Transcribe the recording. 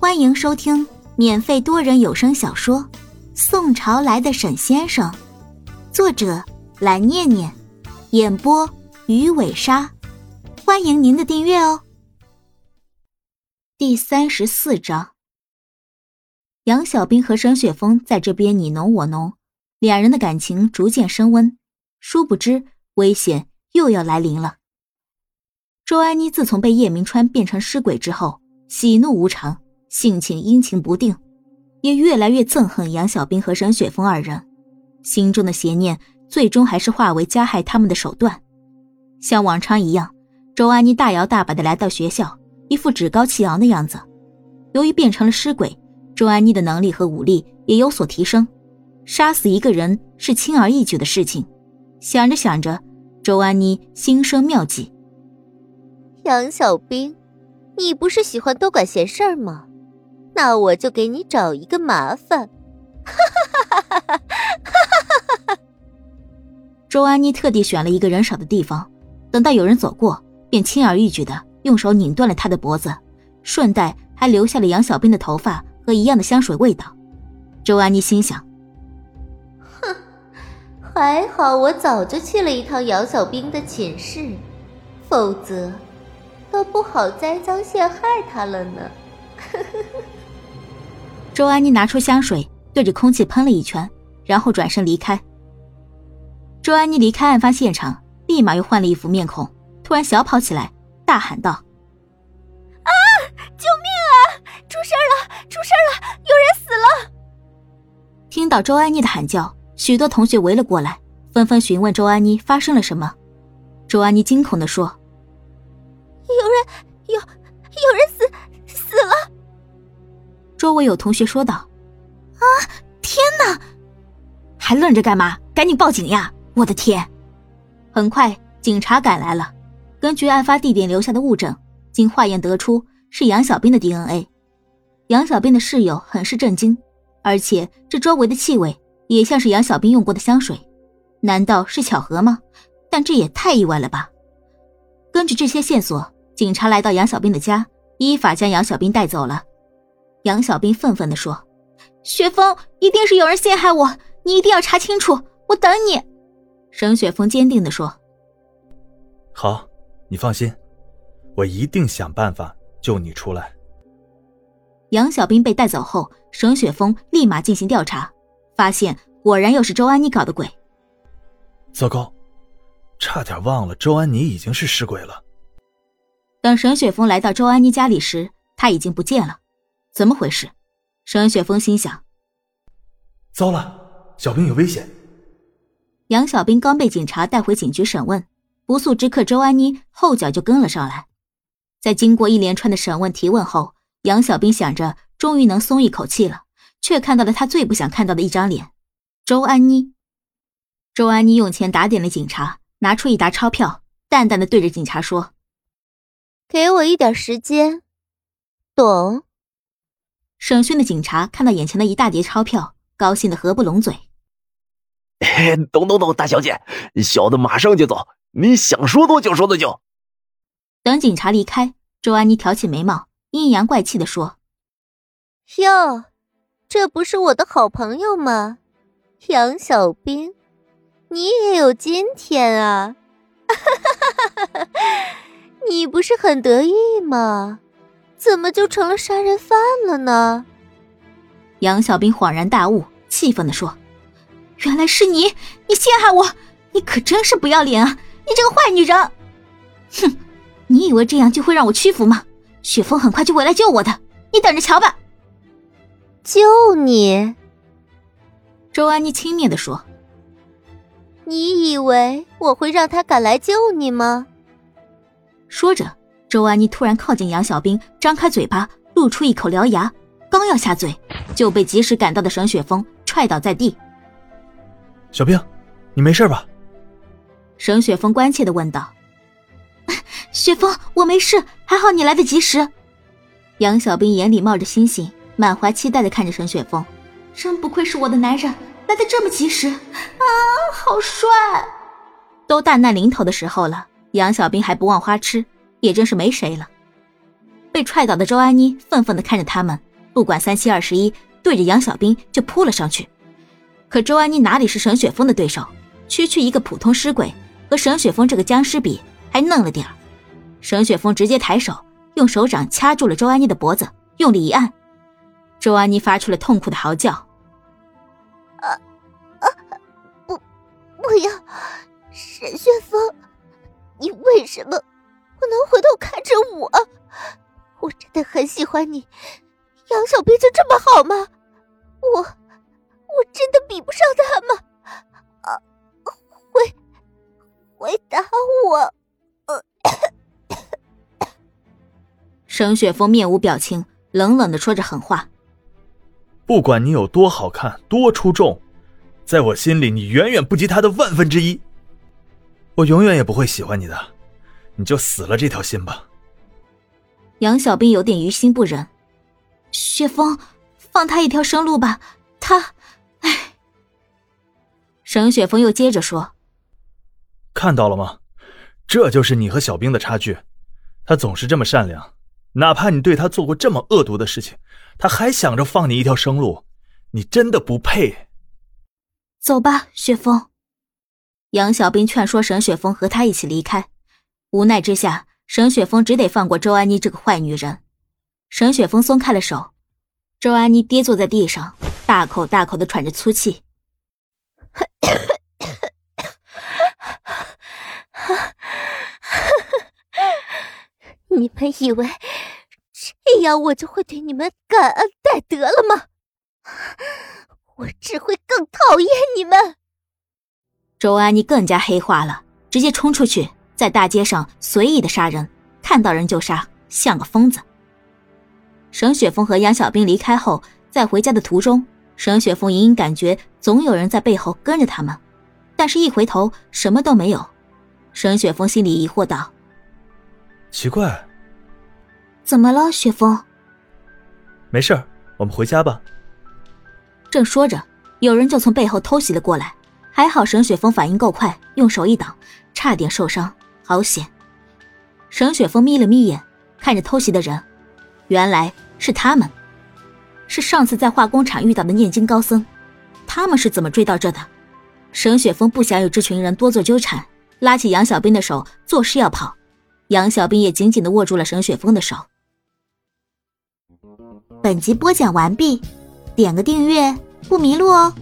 欢迎收听免费多人有声小说《宋朝来的沈先生》，作者蓝念念，演播鱼尾鲨。欢迎您的订阅哦。第三十四章，杨小兵和沈雪峰在这边你侬我侬，两人的感情逐渐升温。殊不知，危险又要来临了。周安妮自从被叶明川变成尸鬼之后，喜怒无常，性情阴晴不定，也越来越憎恨杨小兵和沈雪峰二人。心中的邪念最终还是化为加害他们的手段。像往常一样，周安妮大摇大摆的来到学校，一副趾高气扬的样子。由于变成了尸鬼，周安妮的能力和武力也有所提升，杀死一个人是轻而易举的事情。想着想着，周安妮心生妙计。杨小兵，你不是喜欢多管闲事儿吗？那我就给你找一个麻烦。哈哈哈哈哈！哈哈哈哈！周安妮特地选了一个人少的地方，等到有人走过，便轻而易举的用手拧断了他的脖子，顺带还留下了杨小兵的头发和一样的香水味道。周安妮心想：哼，还好我早就去了一趟杨小兵的寝室，否则……都不好栽赃陷害他了呢。周安妮拿出香水，对着空气喷了一圈，然后转身离开。周安妮离开案发现场，立马又换了一副面孔，突然小跑起来，大喊道：“啊！救命啊！出事了！出事了！有人死了！”听到周安妮的喊叫，许多同学围了过来，纷纷询问周安妮发生了什么。周安妮惊恐的说。有人周围有同学说道：“啊，天哪！还愣着干嘛？赶紧报警呀！我的天！”很快，警察赶来了。根据案发地点留下的物证，经化验得出是杨小兵的 DNA。杨小兵的室友很是震惊，而且这周围的气味也像是杨小兵用过的香水。难道是巧合吗？但这也太意外了吧！根据这些线索。警察来到杨小兵的家，依法将杨小兵带走了。杨小兵愤愤地说：“雪峰，一定是有人陷害我，你一定要查清楚，我等你。”沈雪峰坚定地说：“好，你放心，我一定想办法救你出来。”杨小兵被带走后，沈雪峰立马进行调查，发现果然又是周安妮搞的鬼。糟糕，差点忘了周安妮已经是尸鬼了。等沈雪峰来到周安妮家里时，她已经不见了。怎么回事？沈雪峰心想：糟了，小兵有危险。杨小兵刚被警察带回警局审问，不速之客周安妮后脚就跟了上来。在经过一连串的审问提问后，杨小兵想着终于能松一口气了，却看到了他最不想看到的一张脸——周安妮。周安妮用钱打点了警察，拿出一沓钞票，淡淡的对着警察说。给我一点时间，懂？审讯的警察看到眼前的一大叠钞票，高兴的合不拢嘴。懂懂懂，大小姐，小的马上就走，你想说多久说多久。等警察离开，周安妮挑起眉毛，阴阳怪气的说：“哟，这不是我的好朋友吗？杨小兵，你也有今天啊！”哈哈哈哈哈！你不是很得意吗？怎么就成了杀人犯了呢？杨小兵恍然大悟，气愤地说：“原来是你！你陷害我！你可真是不要脸啊！你这个坏女人！哼！你以为这样就会让我屈服吗？雪峰很快就会来救我的，你等着瞧吧！”救你？周安妮轻蔑地说：“你以为我会让他敢来救你吗？”说着，周安妮突然靠近杨小兵，张开嘴巴，露出一口獠牙，刚要下嘴，就被及时赶到的沈雪峰踹倒在地。小兵，你没事吧？沈雪峰关切的问道。雪峰，我没事，还好你来得及时。杨小兵眼里冒着星星，满怀期待的看着沈雪峰，真不愧是我的男人，来的这么及时啊，好帅！都大难临头的时候了。杨小兵还不忘花痴，也真是没谁了。被踹倒的周安妮愤愤的看着他们，不管三七二十一，对着杨小兵就扑了上去。可周安妮哪里是沈雪峰的对手？区区一个普通尸鬼，和沈雪峰这个僵尸比，还嫩了点儿。沈雪峰直接抬手，用手掌掐住了周安妮的脖子，用力一按，周安妮发出了痛苦的嚎叫：“啊啊！不，不要！沈雪峰，你为什么不能回头看着我？我真的很喜欢你，杨小兵就这么好吗？我，我真的比不上他吗？啊，回，回答我！”沈雪峰面无表情，冷冷的说着狠话：“不管你有多好看、多出众，在我心里你远远不及他的万分之一。我永远也不会喜欢你的，你就死了这条心吧。”杨小兵有点于心不忍：“雪峰，放他一条生路吧，他……哎。”沈雪峰又接着说：“看到了吗？这就是你和小兵的差距，他总是这么善良。”哪怕你对他做过这么恶毒的事情，他还想着放你一条生路，你真的不配。走吧，雪峰。杨小兵劝说沈雪峰和他一起离开，无奈之下，沈雪峰只得放过周安妮这个坏女人。沈雪峰松开了手，周安妮跌坐在地上，大口大口的喘着粗气。你们以为？这样我就会对你们感恩戴德了吗？我只会更讨厌你们。周安妮更加黑化了，直接冲出去，在大街上随意的杀人，看到人就杀，像个疯子。沈雪峰和杨小兵离开后，在回家的途中，沈雪峰隐隐感觉总有人在背后跟着他们，但是一回头什么都没有。沈雪峰心里疑惑道：“奇怪。”怎么了，雪峰？没事我们回家吧。正说着，有人就从背后偷袭了过来，还好沈雪峰反应够快，用手一挡，差点受伤，好险！沈雪峰眯了眯眼，看着偷袭的人，原来是他们，是上次在化工厂遇到的念经高僧。他们是怎么追到这的？沈雪峰不想有这群人多做纠缠，拉起杨小兵的手，作势要跑。杨小兵也紧紧的握住了沈雪峰的手。本集播讲完毕，点个订阅不迷路哦。